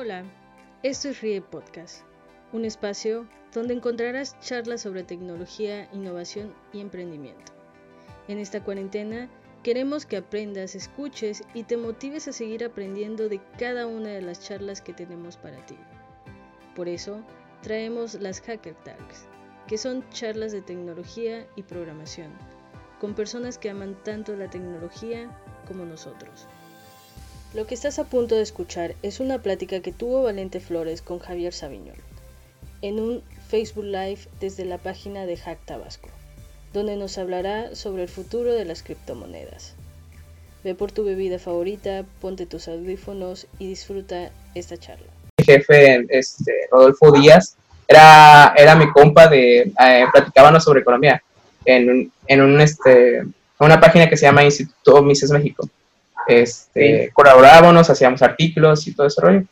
Hola, esto es RIE Podcast, un espacio donde encontrarás charlas sobre tecnología, innovación y emprendimiento. En esta cuarentena queremos que aprendas, escuches y te motives a seguir aprendiendo de cada una de las charlas que tenemos para ti. Por eso, traemos las Hacker Talks, que son charlas de tecnología y programación, con personas que aman tanto la tecnología como nosotros. Lo que estás a punto de escuchar es una plática que tuvo Valente Flores con Javier Sabiñón en un Facebook Live desde la página de Hack Tabasco, donde nos hablará sobre el futuro de las criptomonedas. Ve por tu bebida favorita, ponte tus audífonos y disfruta esta charla. Mi jefe, este, Rodolfo Díaz, era, era mi compa de, eh, platicábamos sobre economía en, en un, este, una página que se llama Instituto Mises México este, colaborábamos, hacíamos artículos y todo ese rollo,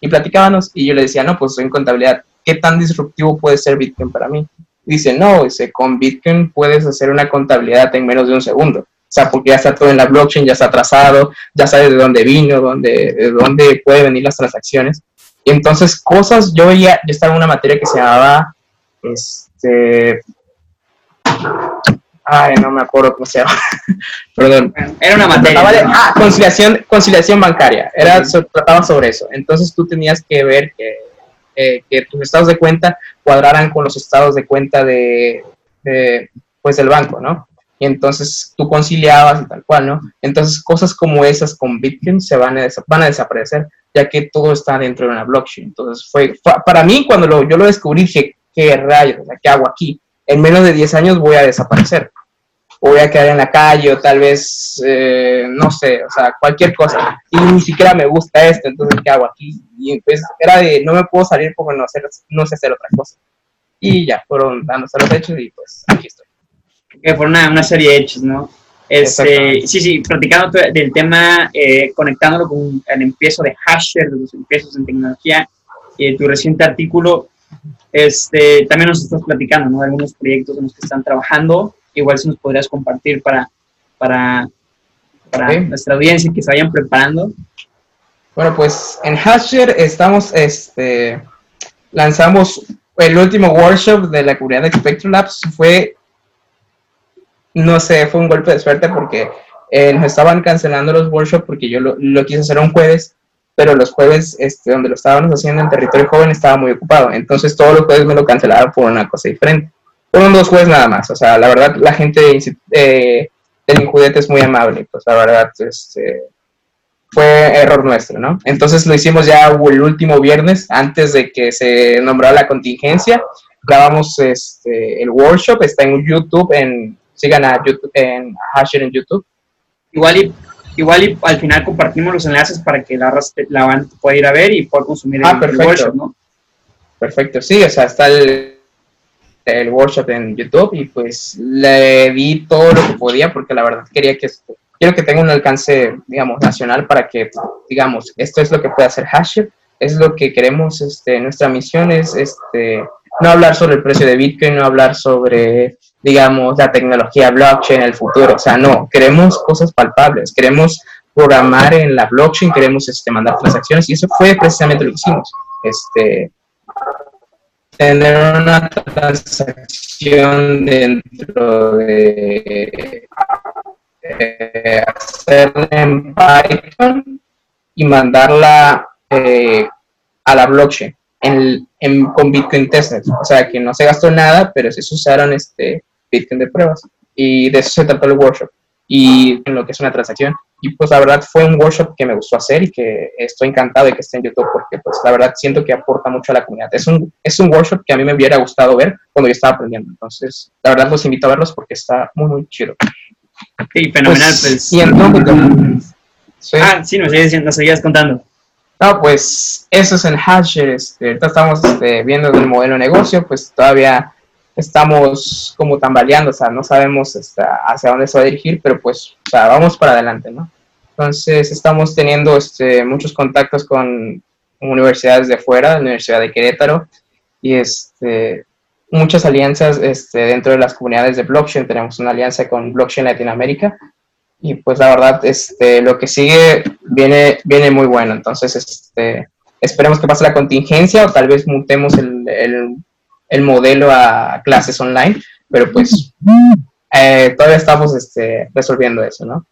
y platicábamos, y yo le decía, no, pues en contabilidad, ¿qué tan disruptivo puede ser Bitcoin para mí? Dice, no, dice, con Bitcoin puedes hacer una contabilidad en menos de un segundo. O sea, porque ya está todo en la blockchain, ya está trazado, ya sabes de dónde vino, dónde, de dónde pueden venir las transacciones. Y entonces, cosas, yo veía, yo estaba en una materia que se llamaba, este, Ay, no me acuerdo cómo se llama. Perdón. Era una materia. ah, conciliación, conciliación bancaria. Era, trataba sobre eso. Entonces tú tenías que ver que, eh, que tus estados de cuenta cuadraran con los estados de cuenta de, pues del banco, ¿no? Y entonces tú conciliabas y tal cual, ¿no? Entonces cosas como esas con Bitcoin se van a, van a desaparecer, ya que todo está dentro de una blockchain. Entonces fue, para mí cuando lo, yo lo descubrí, dije, ¿qué rayos? ¿Qué hago aquí? En menos de 10 años voy a desaparecer voy a quedar en la calle o tal vez, eh, no sé, o sea, cualquier cosa. Y ni siquiera me gusta esto, entonces, ¿qué hago aquí? Y pues era de, no me puedo salir porque no, hacer, no sé hacer otra cosa. Y ya, fueron dándose los hechos y pues aquí estoy. Que fue una, una serie de hechos, ¿no? Este, sí, sí, platicando del tema, eh, conectándolo con el empiezo de Hasher, de los empiezos en tecnología, y de tu reciente artículo, este, también nos estás platicando, ¿no? De algunos proyectos en los que están trabajando igual si nos podrías compartir para, para, para nuestra audiencia que se vayan preparando. Bueno, pues en Hasher estamos, este, lanzamos el último workshop de la comunidad de Spectrum Labs. Fue, no sé, fue un golpe de suerte porque eh, nos estaban cancelando los workshops porque yo lo, lo, quise hacer un jueves, pero los jueves, este, donde lo estábamos haciendo en territorio joven, estaba muy ocupado. Entonces todos los jueves me lo cancelaron por una cosa diferente. Fueron dos jueves nada más. O sea, la verdad, la gente eh, del Injudete es muy amable. Pues la verdad, este, fue error nuestro, ¿no? Entonces lo hicimos ya el último viernes, antes de que se nombrara la contingencia. Grabamos este, el workshop, está en YouTube, en, sigan a YouTube, en Hasher en YouTube. Igual y, igual y al final compartimos los enlaces para que la, la banda pueda ir a ver y pueda consumir ah, el, workshop, ¿no? Perfecto, sí, o sea, está el, el workshop en YouTube y pues le di todo lo que podía porque la verdad quería que quiero que tenga un alcance, digamos, nacional para que, digamos, esto es lo que puede hacer Hasher, es lo que queremos, este, nuestra misión es, este, no hablar sobre el precio de Bitcoin, no hablar sobre, digamos, la tecnología blockchain, el futuro, o sea, no, queremos cosas palpables, queremos programar en la blockchain, queremos, este, mandar transacciones y eso fue precisamente lo que hicimos, este, tener una transacción dentro de eh, hacerla en Python y mandarla eh, a la blockchain en, con Bitcoin Testnet. O sea, que no se gastó nada, pero se usaron este Bitcoin de pruebas. Y de eso se trató el workshop. Y en lo que es una transacción. Y pues la verdad fue un workshop que me gustó hacer y que estoy encantado de que esté en YouTube porque pues la verdad siento que aporta mucho a la comunidad. Es un, es un workshop que a mí me hubiera gustado ver cuando yo estaba aprendiendo. Entonces, la verdad los invito a verlos porque está muy, muy chido. Sí, fenomenal. Pues, pues. Ah, sí, nos seguías, nos seguías contando. No, pues eso es en Hasher. Este, ahorita estamos este, viendo el modelo de negocio, pues todavía estamos como tambaleando, o sea, no sabemos este, hacia dónde se va a dirigir, pero pues, o sea, vamos para adelante, ¿no? Entonces, estamos teniendo este, muchos contactos con universidades de fuera, la Universidad de Querétaro, y este, muchas alianzas este, dentro de las comunidades de blockchain. Tenemos una alianza con Blockchain Latinoamérica, y pues la verdad, este, lo que sigue viene, viene muy bueno. Entonces, este, esperemos que pase la contingencia o tal vez mutemos el, el, modelo a clases online, pero pues eh, todavía estamos este, resolviendo eso, ¿no?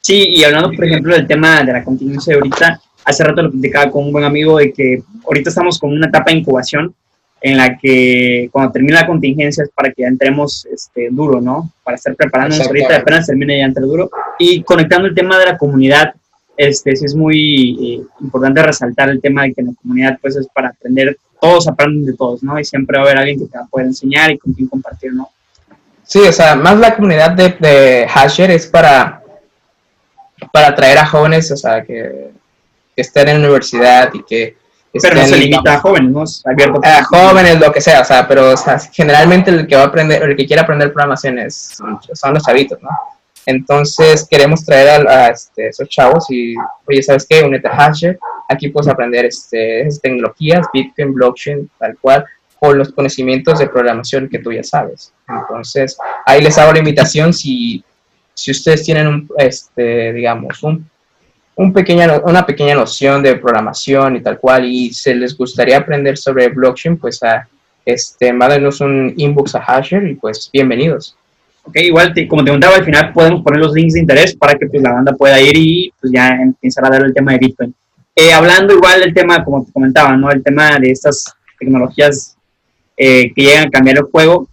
Sí, y hablando, por ejemplo, del tema de la contingencia de ahorita, hace rato lo platicaba con un buen amigo de que ahorita estamos con una etapa de incubación en la que cuando termine la contingencia es para que ya entremos este, duro, ¿no? Para estar preparándonos ahorita, apenas termine ya entre duro. Y conectando el tema de la comunidad, este, sí es muy eh, importante resaltar el tema de que la comunidad pues es para aprender, todos aprenden de todos, ¿no? Y siempre va a haber alguien que te va a poder enseñar y con quien compartir, ¿no? Sí, o sea, más la comunidad de, de Hasher es para, para atraer a jóvenes, o sea, que, que estén en la universidad y que pero no se limita a jóvenes, ¿no? abierto a jóvenes, lo que sea, o sea, pero o sea, generalmente el que va a aprender, el que quiere aprender programación es, son los chavitos, ¿no? Entonces queremos traer a, este, esos chavos y, oye, ¿sabes qué? Unete a Hasher, aquí puedes aprender este, tecnologías, Bitcoin, blockchain, tal cual, con los conocimientos de programación que tú ya sabes. Entonces, ahí les hago la invitación si, si ustedes tienen un, este, digamos, un un pequeña, una pequeña noción de programación y tal cual, y se les gustaría aprender sobre blockchain, pues a, este, mándenos un inbox a Hasher y pues bienvenidos. Ok, igual, como te contaba, al final podemos poner los links de interés para que pues, la banda pueda ir y pues ya empezar a dar el tema de Bitcoin. Eh, hablando igual del tema, como te comentaba, ¿no? El tema de estas tecnologías eh, que llegan a cambiar el juego,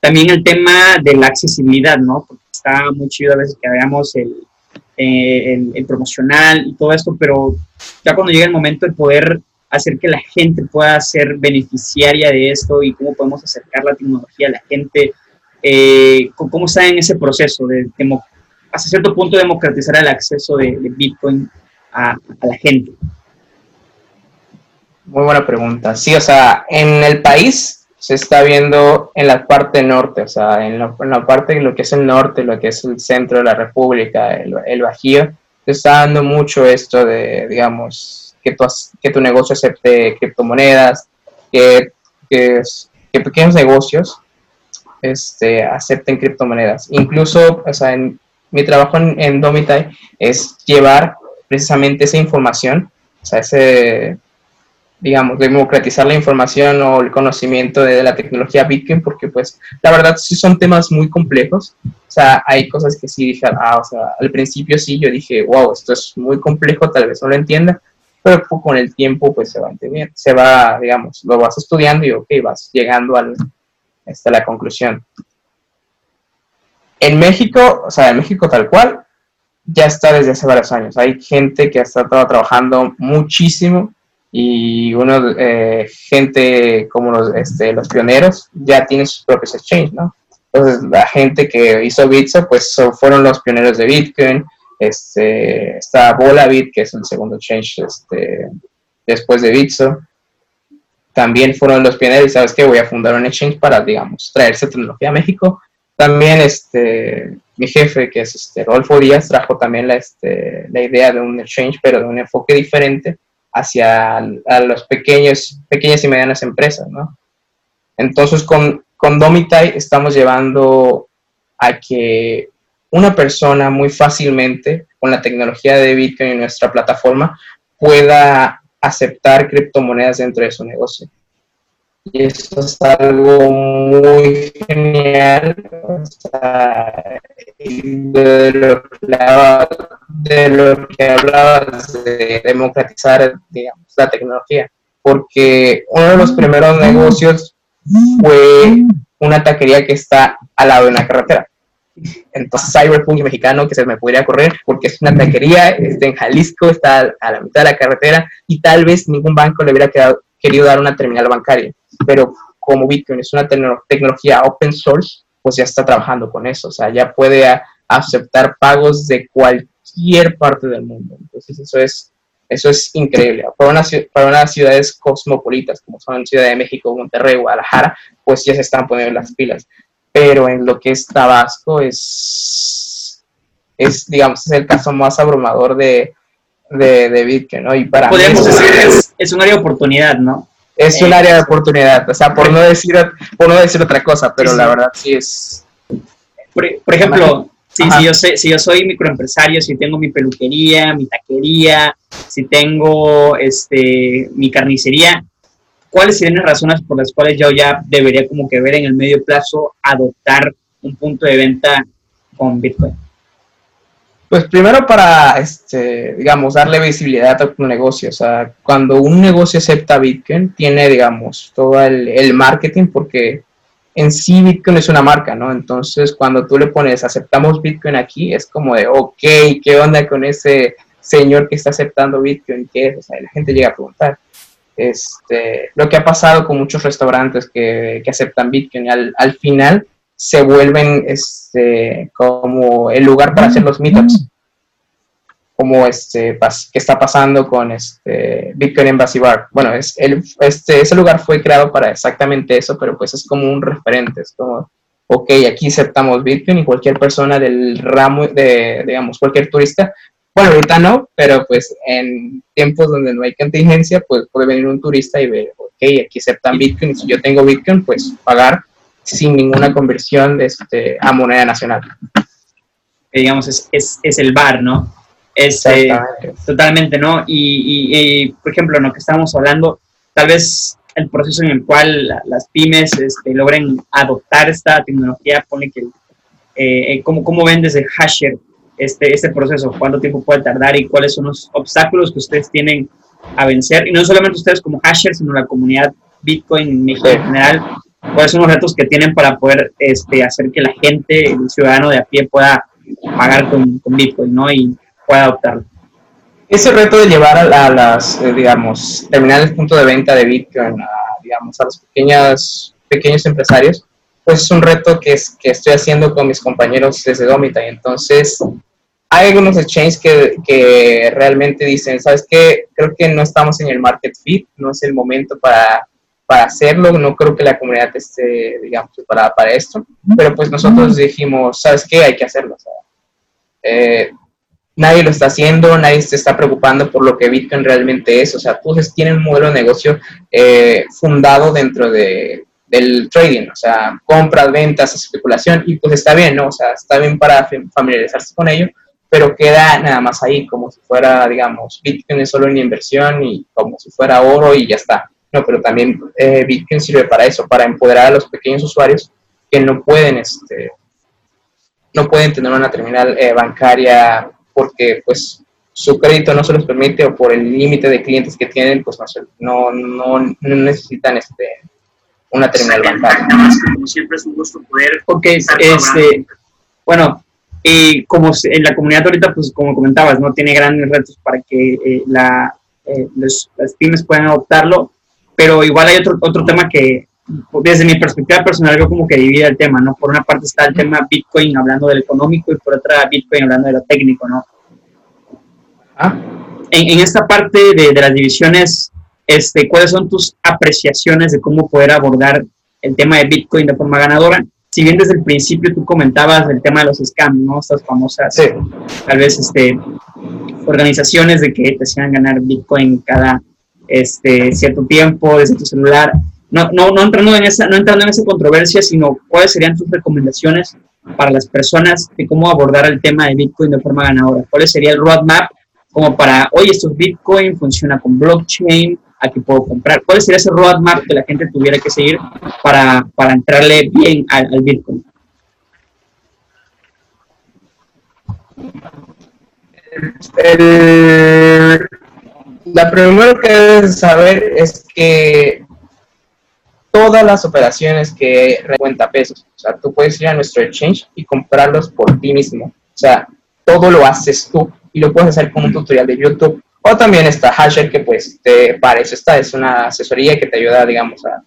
también el tema de la accesibilidad, ¿no? Porque está muy chido a veces que veamos el, eh, el, promocional y todo esto, pero ya cuando llega el momento de poder hacer que la gente pueda ser beneficiaria de esto y cómo podemos acercar la tecnología a la gente, eh, cómo está en ese proceso de, hasta cierto punto democratizar el acceso de, Bitcoin a, la gente. Muy buena pregunta. Sí, o sea, en el país se está viendo en la parte norte, o sea, en la, parte de lo que es el norte, lo que es el centro de la República, el, Bajío, se está dando mucho esto de, digamos, que tu, que tu negocio acepte criptomonedas, que, pequeños negocios este, acepten criptomonedas. Incluso, o sea, en, mi trabajo en, en Domitai es llevar precisamente esa información, o sea, ese digamos, democratizar la información o el conocimiento de, la tecnología Bitcoin, porque pues la verdad sí son temas muy complejos. O sea, hay cosas que sí dije, ah, o sea, al principio sí, yo dije, wow, esto es muy complejo, tal vez no lo entienda, pero con el tiempo pues se va a entender, se va, digamos, lo vas estudiando y ok, vas llegando al, hasta la conclusión. En México, o sea, en México tal cual, ya está desde hace varios años. Hay gente que ha estado trabajando muchísimo y uno, eh, gente como los, este, los pioneros ya tienen sus propios exchanges, ¿no? Entonces, la gente que hizo Bitso, pues fueron los pioneros de Bitcoin. Este, está Volabit, que es el segundo exchange este, después de Bitso. También fueron los pioneros, ¿sabes qué? Voy a fundar un exchange para, digamos, traerse tecnología a México. También este, mi jefe, que es este, Rolfo Díaz, trajo también la, este, la idea de un exchange, pero de un enfoque diferente, hacia a los pequeños, pequeñas y medianas empresas, ¿no? Entonces, con, con Domitai estamos llevando a que una persona muy fácilmente, con la tecnología de Bitcoin en nuestra plataforma, pueda aceptar criptomonedas dentro de su negocio. Y eso es algo muy genial. de, lo que, hablabas de democratizar la tecnología. Porque uno de los primeros negocios fue una taquería que está al lado de una carretera. Entonces, Cyberpunk mexicano que se me podría correr porque es una taquería, está en Jalisco, está a la mitad de la carretera y tal vez ningún banco le hubiera querido dar una terminal bancaria pero como Bitcoin es una tecnología open source, pues ya está trabajando con eso, o sea, ya puede aceptar pagos de cualquier parte del mundo. Entonces eso es, eso es increíble. Para, una, para unas ciudades cosmopolitas como son Ciudad de México, Monterrey, Guadalajara, pues ya se están poniendo las pilas. Pero en lo que es Tabasco es, es digamos, es el caso más abrumador de, de, Bitcoin, ¿no? Y para Podríamos decir, es, es un área de oportunidad, ¿no? es un área de oportunidad, o sea, por no decir, por no decir otra cosa, pero la verdad sí es... Por, ejemplo, Sí, si yo, sé, si yo soy microempresario, si tengo mi peluquería, mi taquería, si tengo este, mi carnicería, ¿cuáles serían las razones por las cuales yo ya debería como que ver en el medio plazo adoptar un punto de venta con Bitcoin? Pues primero para, este, digamos, darle visibilidad a tu negocio. O sea, cuando un negocio acepta Bitcoin, tiene, digamos, todo el, el marketing porque en sí Bitcoin es una marca, ¿no? Entonces, cuando tú le pones aceptamos Bitcoin aquí, es como de, ok, ¿qué onda con ese señor que está aceptando Bitcoin? ¿Qué es? O sea, la gente llega a preguntar. Este, lo que ha pasado con muchos restaurantes que, que aceptan Bitcoin, al, al, final se vuelven este, como el lugar para hacer los meetups. Como este, qué está pasando con este Bitcoin Embassy Bar. Bueno, es el, este, ese lugar fue creado para exactamente eso, pero pues es como un referente, es como, ok, aquí aceptamos Bitcoin y cualquier persona del ramo, de, digamos, cualquier turista, bueno, ahorita no, pero pues en tiempos donde no hay contingencia, pues puede venir un turista y ver, ok, aquí aceptan Bitcoin, y si yo tengo Bitcoin, pues pagar sin ninguna conversión este, a moneda nacional. digamos, es, es, es el bar, ¿no? Este, totalmente, ¿no? Y, por ejemplo, en lo que estábamos hablando, tal vez el proceso en el cual las pymes este, logren adoptar esta tecnología, pone que, eh, eh, ¿cómo, ¿cómo, ven desde Hasher este, este proceso? ¿Cuánto tiempo puede tardar y cuáles son los obstáculos que ustedes tienen a vencer? Y no solamente ustedes como Hasher, sino la comunidad Bitcoin en México en general. ¿Cuáles son los retos que tienen para poder este, hacer que la gente, el ciudadano de a pie, pueda pagar con, con Bitcoin, ¿no? Y pueda adoptarlo. Ese reto de llevar a, las, eh, digamos, terminales punto de venta de Bitcoin a, digamos, a los pequeños empresarios, pues es un reto que, es, que estoy haciendo con mis compañeros desde Domita. Y entonces, hay algunos exchanges que, que realmente dicen, ¿sabes qué? Creo que no estamos en el market fit, no es el momento para, para hacerlo, no creo que la comunidad esté, digamos, preparada para esto, pero pues nosotros dijimos, ¿sabes qué? Hay que hacerlo. eh, nadie lo está haciendo, nadie se está preocupando por lo que Bitcoin realmente es. O sea, tú tienes un modelo de negocio eh, fundado dentro de, del trading, o sea, compras, ventas, especulación, y pues está bien, ¿no? O sea, está bien para familiarizarse con ello, pero queda nada más ahí, como si fuera, digamos, Bitcoin es solo una inversión y como si fuera oro y ya está. No, pero también eh, Bitcoin sirve para eso, para empoderar a los pequeños usuarios que no pueden, este, no pueden tener una terminal eh, bancaria porque pues su crédito no se los permite o por el límite de clientes que tienen, pues no, no, no necesitan este, una terminal bancaria. Como siempre es un gusto poder. Ok, este, bueno, y como en la comunidad ahorita, pues como comentabas, no tiene grandes retos para que eh, la, eh, las pymes puedan adoptarlo, pero igual hay otro, otro tema que desde mi perspectiva personal veo como que divide el tema, ¿no? Por una parte está el tema Bitcoin hablando del económico y por otra Bitcoin hablando de lo técnico, ¿no? Ah. En, en, esta parte de, de, las divisiones, este, ¿cuáles son tus apreciaciones de cómo poder abordar el tema de Bitcoin de forma ganadora? Si bien desde el principio tú comentabas el tema de los scams, ¿no? Estas famosas, sí. tal vez, este, organizaciones de que te hacían ganar Bitcoin cada este, cierto tiempo desde tu celular no, no, no, entrando en esa, no entrando en esa controversia, sino cuáles serían tus recomendaciones para las personas de cómo abordar el tema de Bitcoin de forma ganadora. ¿Cuál sería el roadmap como para, oye, esto es Bitcoin, funciona con blockchain, aquí puedo comprar? ¿Cuál sería ese roadmap que la gente tuviera que seguir para, para entrarle bien al, Bitcoin? La primero que debes saber es que todas las operaciones que cuenta pesos. O sea, tú puedes ir a nuestro exchange y comprarlos por ti mismo. O sea, todo lo haces tú y lo puedes hacer con un tutorial de YouTube. O también está Hasher, que pues te, está, es una asesoría que te ayuda, digamos, a,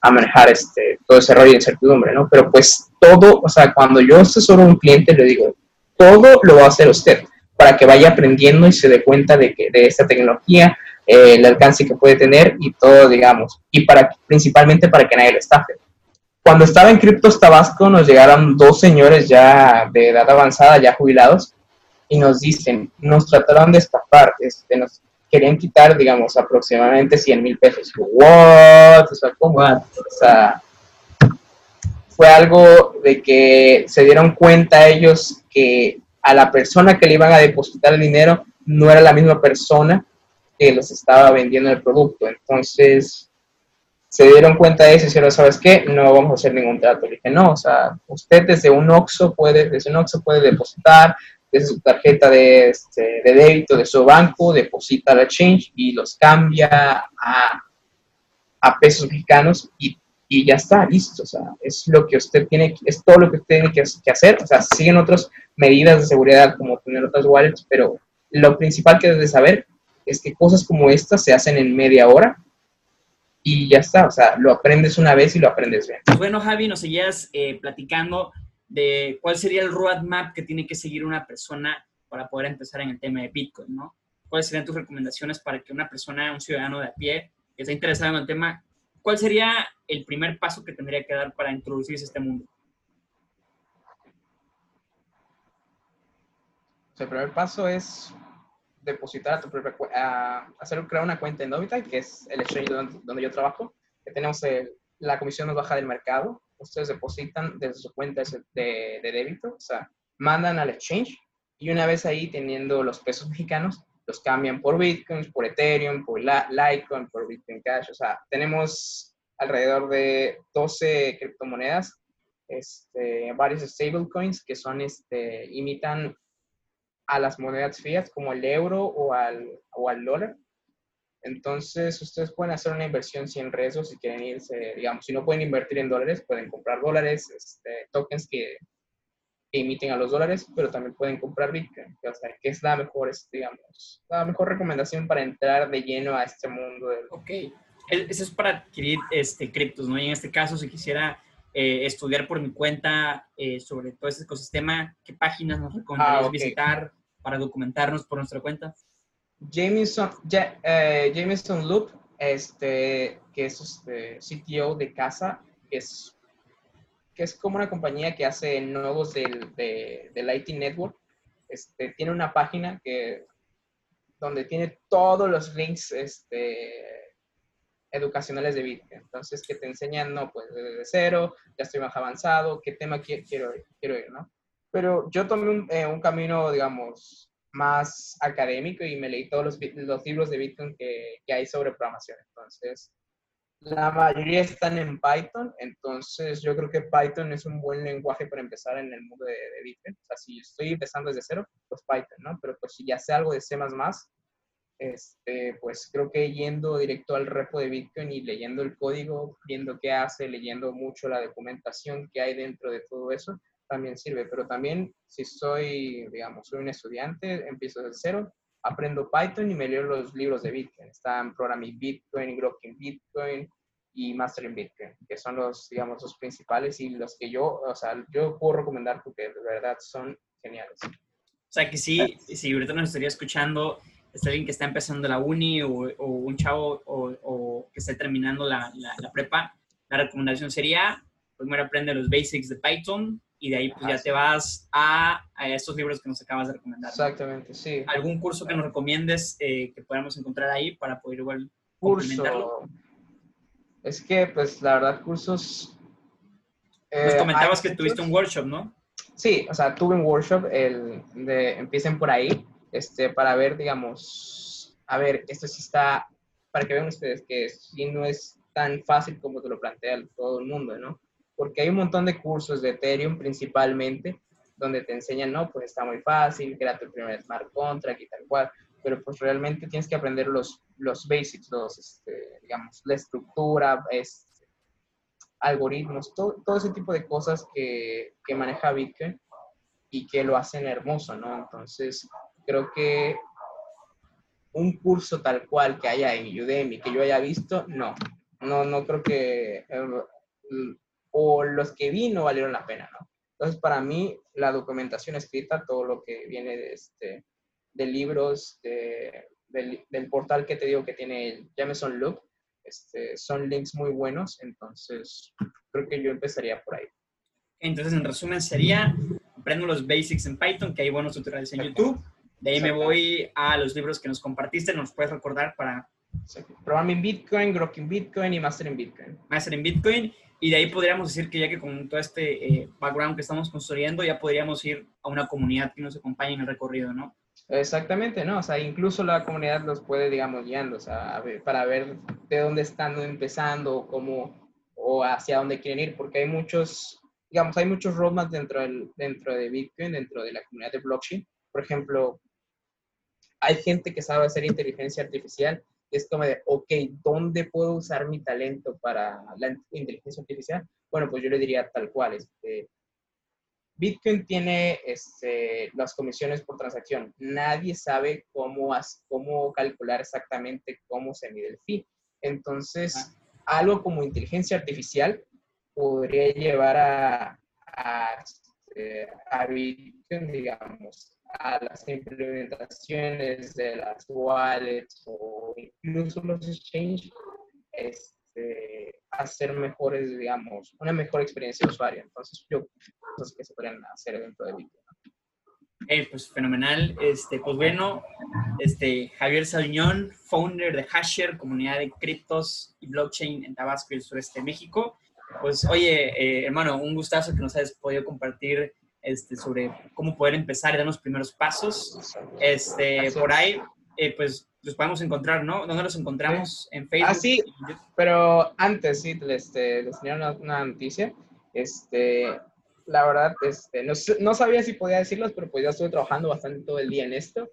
a manejar este, todo ese rollo de incertidumbre, ¿no? Pero pues todo, o sea, cuando yo asesoro a un cliente, le digo, todo lo va a hacer usted para que vaya aprendiendo y se dé cuenta de, que, de esta tecnología, eh, el alcance que puede tener y todo, digamos, y para principalmente para que nadie lo estafe. Cuando estaba en Criptos Tabasco nos llegaron dos señores ya de edad avanzada, ya jubilados, y nos dicen, nos trataron de estafar, este, nos querían quitar, digamos, aproximadamente 100 mil pesos. ¿What? O sea, ¿cómo? O sea, fue algo de que se dieron cuenta ellos que a la persona que le iban a depositar el dinero no era la misma persona que los estaba vendiendo el producto. Entonces se dieron cuenta de eso y dijeron, ¿sabes qué? No vamos a hacer ningún trato. Le dije, no, o sea, usted desde un OXO puede, desde un OXO puede depositar, desde su tarjeta de, este, de débito de su banco, deposita la change y los cambia a, a pesos mexicanos y y ya está, listo. O sea, es lo que usted tiene, es todo lo que usted tiene que, hacer. O sea, siguen otras medidas de seguridad como tener otras wallets, pero lo principal que debe saber es que cosas como estas se hacen en media hora y ya está. O sea, lo aprendes una vez y lo aprendes bien. Bueno, Javi, nos seguías eh, platicando de cuál sería el roadmap que tiene que seguir una persona para poder empezar en el tema de Bitcoin, ¿no? ¿Cuáles serían tus recomendaciones para que una persona, un ciudadano de a pie, que esté interesado en el tema, ¿cuál sería el primer paso que tendría que dar para introducirse a este mundo? El primer paso es depositar a tu propia hacer crear una cuenta en Novita, que es el exchange donde, yo trabajo, que tenemos la comisión más baja del mercado. Ustedes depositan desde su cuenta de, de débito, o sea, mandan al exchange y una vez ahí teniendo los pesos mexicanos, los cambian por Bitcoin, por Ethereum, por Litecoin, por Bitcoin Cash. O sea, tenemos alrededor de 12 criptomonedas, este, varios stablecoins que son, este, imitan a las monedas fiat como el euro o al, o al dólar. Entonces, ustedes pueden hacer una inversión sin riesgo si quieren irse, digamos, si no pueden invertir en dólares, pueden comprar dólares, este, tokens que que emiten a los dólares, pero también pueden comprar Bitcoin. O sea, que es la mejor, digamos, la mejor recomendación para entrar de lleno a este mundo. Del... Ok, eso es para adquirir este, criptos, ¿no? Y en este caso, si quisiera eh, estudiar por mi cuenta eh, sobre todo este ecosistema, ¿qué páginas nos recomendarías ah, visitar para documentarnos por nuestra cuenta? Jameson, eh, Jameson Loop, este, que es este, CTO de casa, que es que es como una compañía que hace nodos del, de, del IT Network. Este, tiene una página que, donde tiene todos los links este, educacionales de Bitcoin. Entonces, que te enseñan, no, pues desde cero, ya estoy más avanzado, qué tema quiero, quiero ir, ¿no? Pero yo tomé un, eh, un, camino, digamos, más académico y me leí todos los, los libros de Bitcoin que, que, hay sobre programación. Entonces, la mayoría están en Python, entonces yo creo que Python es un buen lenguaje para empezar en el mundo de, Bitcoin. O sea, si estoy empezando desde cero, pues Python, ¿no? Pero pues si ya sé algo de C++, este, pues creo que yendo directo al repo de Bitcoin y leyendo el código, viendo qué hace, leyendo mucho la documentación que hay dentro de todo eso, también sirve. Pero también si soy, digamos, soy un estudiante, empiezo desde cero, aprendo Python y me leo los libros de Bitcoin. Están Programming Bitcoin, Grokking Bitcoin y Mastering Bitcoin, que son los, digamos, los principales y los que yo, o sea, yo puedo recomendar porque de verdad son geniales. O sea, que sí, si ahorita nos estaría escuchando, está alguien que está empezando la uni o, un chavo o, que está terminando la, la, prepa, la recomendación sería, primero aprende los basics de Python, y de ahí pues ya te vas a, a, estos libros que nos acabas de recomendar. Exactamente, sí. ¿Algún curso que nos recomiendes eh, que podamos encontrar ahí para poder igual curso. Es que pues la verdad cursos... Eh, comentabas que tuviste un workshop, ¿no? Sí, o sea, tuve un workshop, el de empiecen por ahí, este, para ver, digamos, a ver, esto sí está, para que vean ustedes que sí no es tan fácil como te lo plantea todo el mundo, ¿no? Porque hay un montón de cursos de Ethereum principalmente, donde te enseñan, no, pues está muy fácil, crea tu primer smart contract y tal cual, pero pues realmente tienes que aprender los, los basics, los, este, digamos, la estructura, es, algoritmos, todo, todo, ese tipo de cosas que, que maneja Bitcoin y que lo hacen hermoso, ¿no? Entonces, creo que un curso tal cual que haya en Udemy, que yo haya visto, no, no, no creo que eh, o los que vi no valieron la pena, ¿no? Entonces, para mí, la documentación escrita, todo lo que viene de, este, de libros, de, del, portal que te digo que tiene el Jameson Loop, este, son links muy buenos, entonces creo que yo empezaría por ahí. Entonces, en resumen, sería, aprendo los basics en Python, que hay buenos tutoriales en YouTube. De ahí me voy a los libros que nos compartiste, nos puedes recordar para... Programming Bitcoin, Grokking Bitcoin y Mastering Bitcoin. Mastering Bitcoin y de ahí podríamos decir que ya que con todo este eh, background que estamos construyendo, ya podríamos ir a una comunidad que nos acompañe en el recorrido, ¿no? Exactamente, ¿no? O sea, incluso la comunidad los puede, digamos, guiando, o sea, para ver de dónde están empezando, cómo, o hacia dónde quieren ir, porque hay muchos, digamos, hay muchos roadmaps dentro, del, dentro de Bitcoin, dentro de la comunidad de blockchain. Por ejemplo, hay gente que sabe hacer inteligencia artificial es como de, ok, ¿dónde puedo usar mi talento para la inteligencia artificial? Bueno, pues yo le diría tal cual, este, Bitcoin tiene este, las comisiones por transacción. Nadie sabe cómo, cómo calcular exactamente cómo se mide el fee. Entonces, ah. algo como inteligencia artificial podría llevar a, a, este, a Bitcoin, digamos, a las implementaciones de las wallets o incluso los exchanges, este, hacer mejores, digamos, una mejor experiencia de usuario. Entonces, yo cosas que se podrían hacer dentro de Bitcoin. Eh, pues fenomenal. Este, pues bueno, este, Javier Sabiñón, founder de Hasher, comunidad de criptos y blockchain en Tabasco y el sureste de México. Pues oye, eh, hermano, un gustazo que nos hayas podido compartir este, sobre cómo poder empezar y dar los primeros pasos. Este, por ahí, eh, pues los podemos encontrar, ¿no? ¿Dónde los encontramos? En Facebook. Ah, sí, pero antes, sí, les, este, les tenía una, una, noticia. Este, la verdad, este, no, no, sabía si podía decirlos, pero pues ya estuve trabajando bastante todo el día en esto.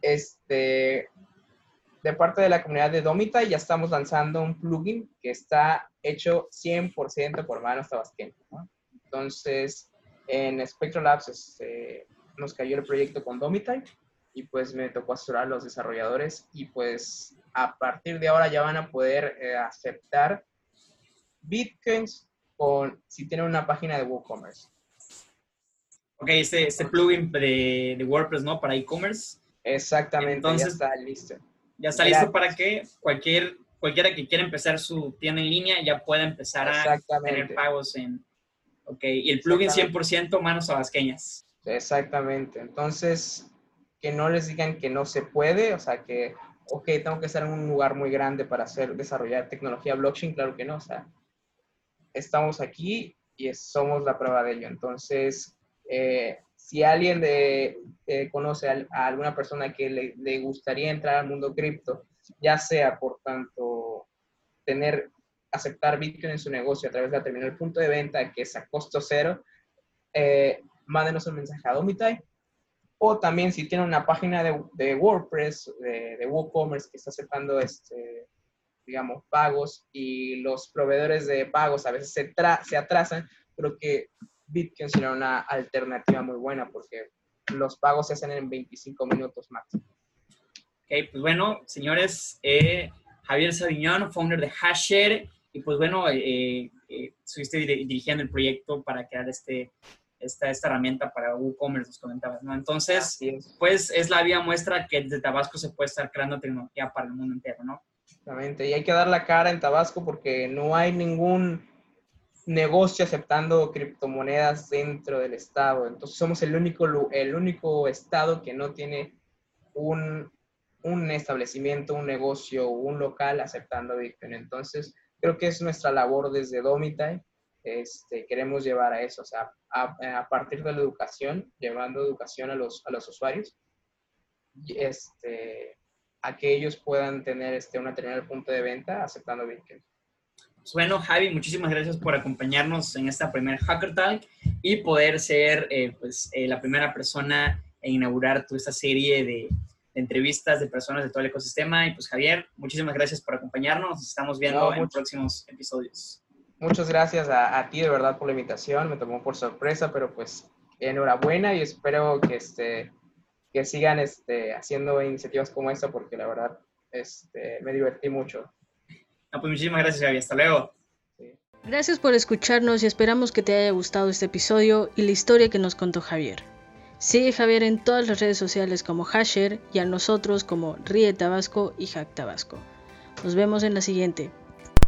Este, de parte de la comunidad de Domita, ya estamos lanzando un plugin que está hecho 100% por manos tabasqueñas. ¿no? Entonces, en Spectral Labs este, nos cayó el proyecto con Domita y pues me tocó asesorar a los desarrolladores y pues a partir de ahora ya van a poder eh, aceptar bitcoins con, si tienen una página de WooCommerce. Ok, este, este plugin de, de WordPress, ¿no? Para e-commerce. Exactamente, Entonces, ya está listo. Ya está listo para que cualquier, cualquiera que quiera empezar su tienda en línea ya pueda empezar a tener pagos en... Ok, y el plugin 100% manos abasqueñas. Exactamente. Entonces, que no les digan que no se puede, o sea, que, ok, tengo que estar en un lugar muy grande para hacer, desarrollar tecnología blockchain, claro que no, o sea, estamos aquí y somos la prueba de ello. Entonces, eh, si alguien de, eh, conoce a, alguna persona que le, le, gustaría entrar al mundo cripto, ya sea por tanto tener, aceptar Bitcoin en su negocio a través de la terminal punto de venta, que es a costo cero, eh, mándenos un mensaje a Domitai o también si tiene una página de, WordPress, de, WooCommerce que está aceptando, este, digamos, pagos y los proveedores de pagos a veces se, se atrasan, creo que Bitcoin sería una alternativa muy buena porque los pagos se hacen en 25 minutos máximo. Ok, pues bueno, señores, eh, Javier Sabiñón, founder de Hasher, y pues bueno, eh, eh, estuviste dirigiendo el proyecto para crear este, esta, esta herramienta para WooCommerce, nos comentabas, ¿no? Entonces, pues es la vía muestra que desde Tabasco se puede estar creando tecnología para el mundo entero, ¿no? Exactamente, y hay que dar la cara en Tabasco porque no hay ningún negocio aceptando criptomonedas dentro del estado. Entonces somos el único, el único estado que no tiene un, un establecimiento, un negocio, un local aceptando Bitcoin. Entonces creo que es nuestra labor desde Domita este, queremos llevar a eso, o sea, a, partir de la educación, llevando educación a los, a los usuarios, este, a que ellos puedan tener este, una terminal punto de venta aceptando Bitcoin. Pues bueno, Javi, muchísimas gracias por acompañarnos en esta primera Hacker Talk y poder ser eh, pues, eh, la primera persona en inaugurar toda esta serie de, entrevistas de personas de todo el ecosistema. Y pues Javier, muchísimas gracias por acompañarnos. Nos estamos viendo en próximos episodios muchas gracias a, ti de verdad por la invitación, me tomó por sorpresa, pero pues enhorabuena y espero que, este, que sigan este, haciendo iniciativas como esta porque la verdad este, me divertí mucho. pues muchísimas gracias, Javi. Hasta luego. Gracias por escucharnos y esperamos que te haya gustado este episodio y la historia que nos contó Javier. Sigue Javier en todas las redes sociales como Hasher y a nosotros como Ríe Tabasco y Hack Tabasco. Nos vemos en la siguiente.